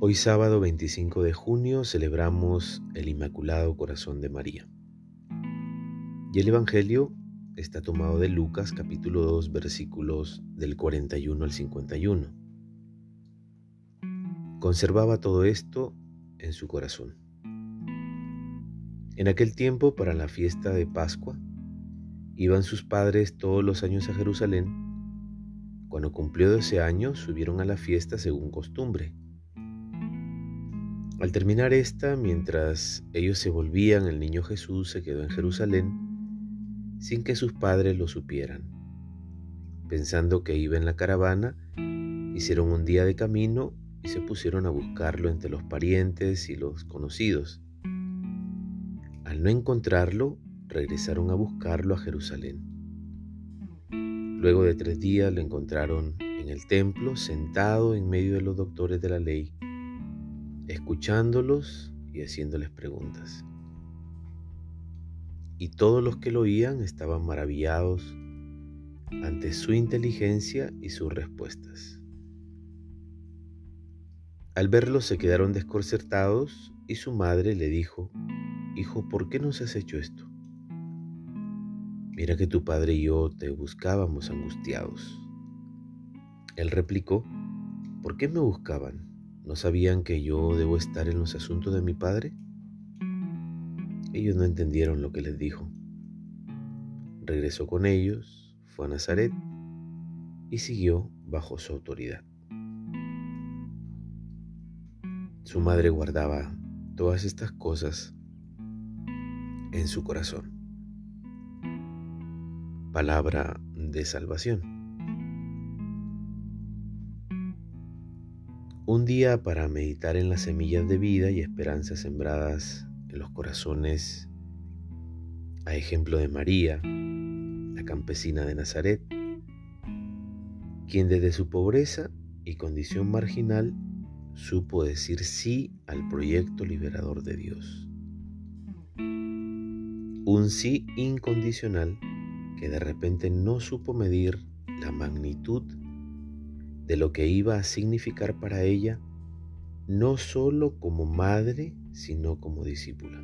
Hoy sábado 25 de junio celebramos el Inmaculado Corazón de María. Y el Evangelio está tomado de Lucas capítulo 2 versículos del 41 al 51. Conservaba todo esto en su corazón. En aquel tiempo, para la fiesta de Pascua, iban sus padres todos los años a Jerusalén. Cuando cumplió 12 años, subieron a la fiesta según costumbre al terminar esta, mientras ellos se volvían, el niño Jesús se quedó en Jerusalén sin que sus padres lo supieran. Pensando que iba en la caravana, hicieron un día de camino y se pusieron a buscarlo entre los parientes y los conocidos. Al no encontrarlo, regresaron a buscarlo a Jerusalén. Luego de tres días lo encontraron en el templo, sentado en medio de los doctores de la ley escuchándolos y haciéndoles preguntas. Y todos los que lo oían estaban maravillados ante su inteligencia y sus respuestas. Al verlo se quedaron desconcertados y su madre le dijo, Hijo, ¿por qué nos has hecho esto? Mira que tu padre y yo te buscábamos angustiados. Él replicó, ¿por qué me buscaban? ¿No sabían que yo debo estar en los asuntos de mi padre? Ellos no entendieron lo que les dijo. Regresó con ellos, fue a Nazaret y siguió bajo su autoridad. Su madre guardaba todas estas cosas en su corazón. Palabra de salvación. Un día para meditar en las semillas de vida y esperanza sembradas en los corazones, a ejemplo de María, la campesina de Nazaret, quien desde su pobreza y condición marginal supo decir sí al proyecto liberador de Dios. Un sí incondicional que de repente no supo medir la magnitud de lo que iba a significar para ella, no solo como madre, sino como discípula.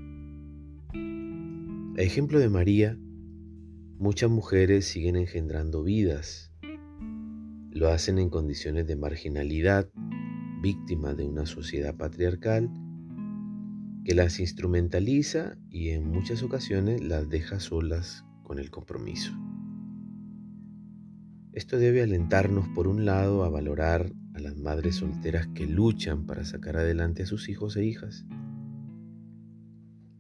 A ejemplo de María, muchas mujeres siguen engendrando vidas. Lo hacen en condiciones de marginalidad, víctimas de una sociedad patriarcal que las instrumentaliza y en muchas ocasiones las deja solas con el compromiso. Esto debe alentarnos, por un lado, a valorar a las madres solteras que luchan para sacar adelante a sus hijos e hijas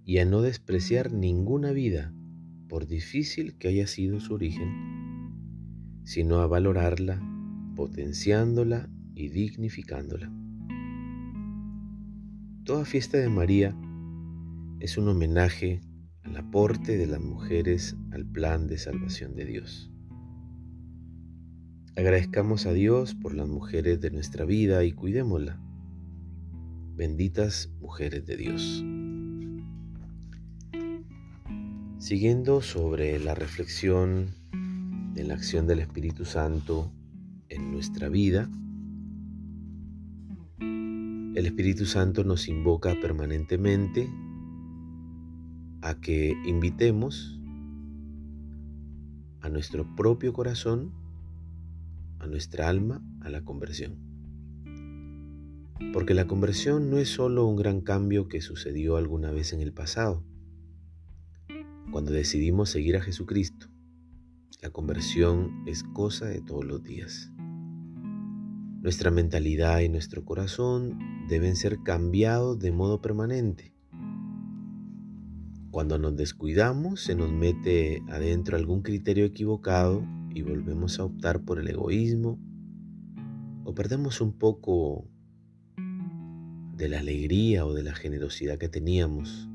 y a no despreciar ninguna vida, por difícil que haya sido su origen, sino a valorarla, potenciándola y dignificándola. Toda fiesta de María es un homenaje al aporte de las mujeres al plan de salvación de Dios. Agradezcamos a Dios por las mujeres de nuestra vida y cuidémosla. Benditas mujeres de Dios. Siguiendo sobre la reflexión de la acción del Espíritu Santo en nuestra vida, el Espíritu Santo nos invoca permanentemente a que invitemos a nuestro propio corazón a nuestra alma a la conversión. Porque la conversión no es solo un gran cambio que sucedió alguna vez en el pasado. Cuando decidimos seguir a Jesucristo, la conversión es cosa de todos los días. Nuestra mentalidad y nuestro corazón deben ser cambiados de modo permanente. Cuando nos descuidamos, se nos mete adentro algún criterio equivocado y volvemos a optar por el egoísmo o perdemos un poco de la alegría o de la generosidad que teníamos.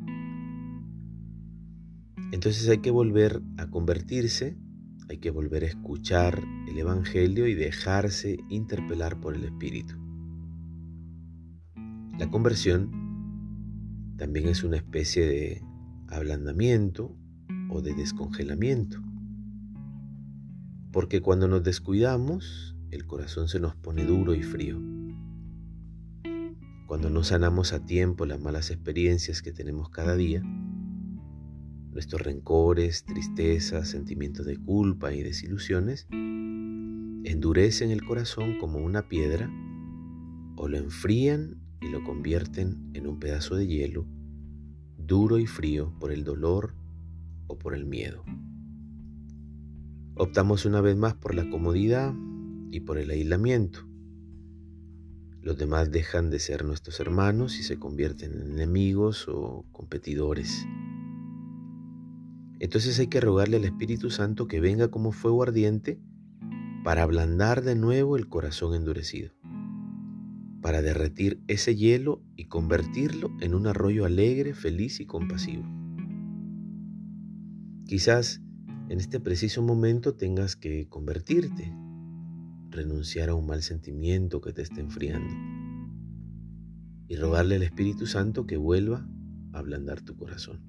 Entonces hay que volver a convertirse, hay que volver a escuchar el Evangelio y dejarse interpelar por el Espíritu. La conversión también es una especie de ablandamiento o de descongelamiento. Porque cuando nos descuidamos, el corazón se nos pone duro y frío. cuando no sanamos a tiempo las malas experiencias que tenemos cada día, nuestros rencores, tristezas, sentimientos de culpa y desilusiones endurecen el corazón como una piedra o lo enfrían y lo convierten en un pedazo de hielo duro y frío por el dolor o por el miedo. Optamos una vez más por la comodidad y por el aislamiento. Los demás dejan de ser nuestros hermanos y se convierten en enemigos o competidores. Entonces hay que rogarle al Espíritu Santo que venga como fuego ardiente para ablandar de nuevo el corazón endurecido, para derretir ese hielo y convertirlo en un arroyo alegre, feliz y compasivo. Quizás en este preciso momento tengas que convertirte, renunciar a un mal sentimiento que te esté enfriando y rogarle al Espíritu Santo que vuelva a ablandar tu corazón.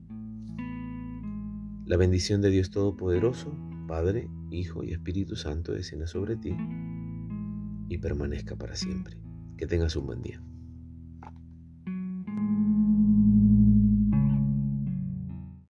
La bendición de Dios Todopoderoso, Padre, Hijo y Espíritu Santo descienda sobre ti y permanezca para siempre. Que tengas un buen día.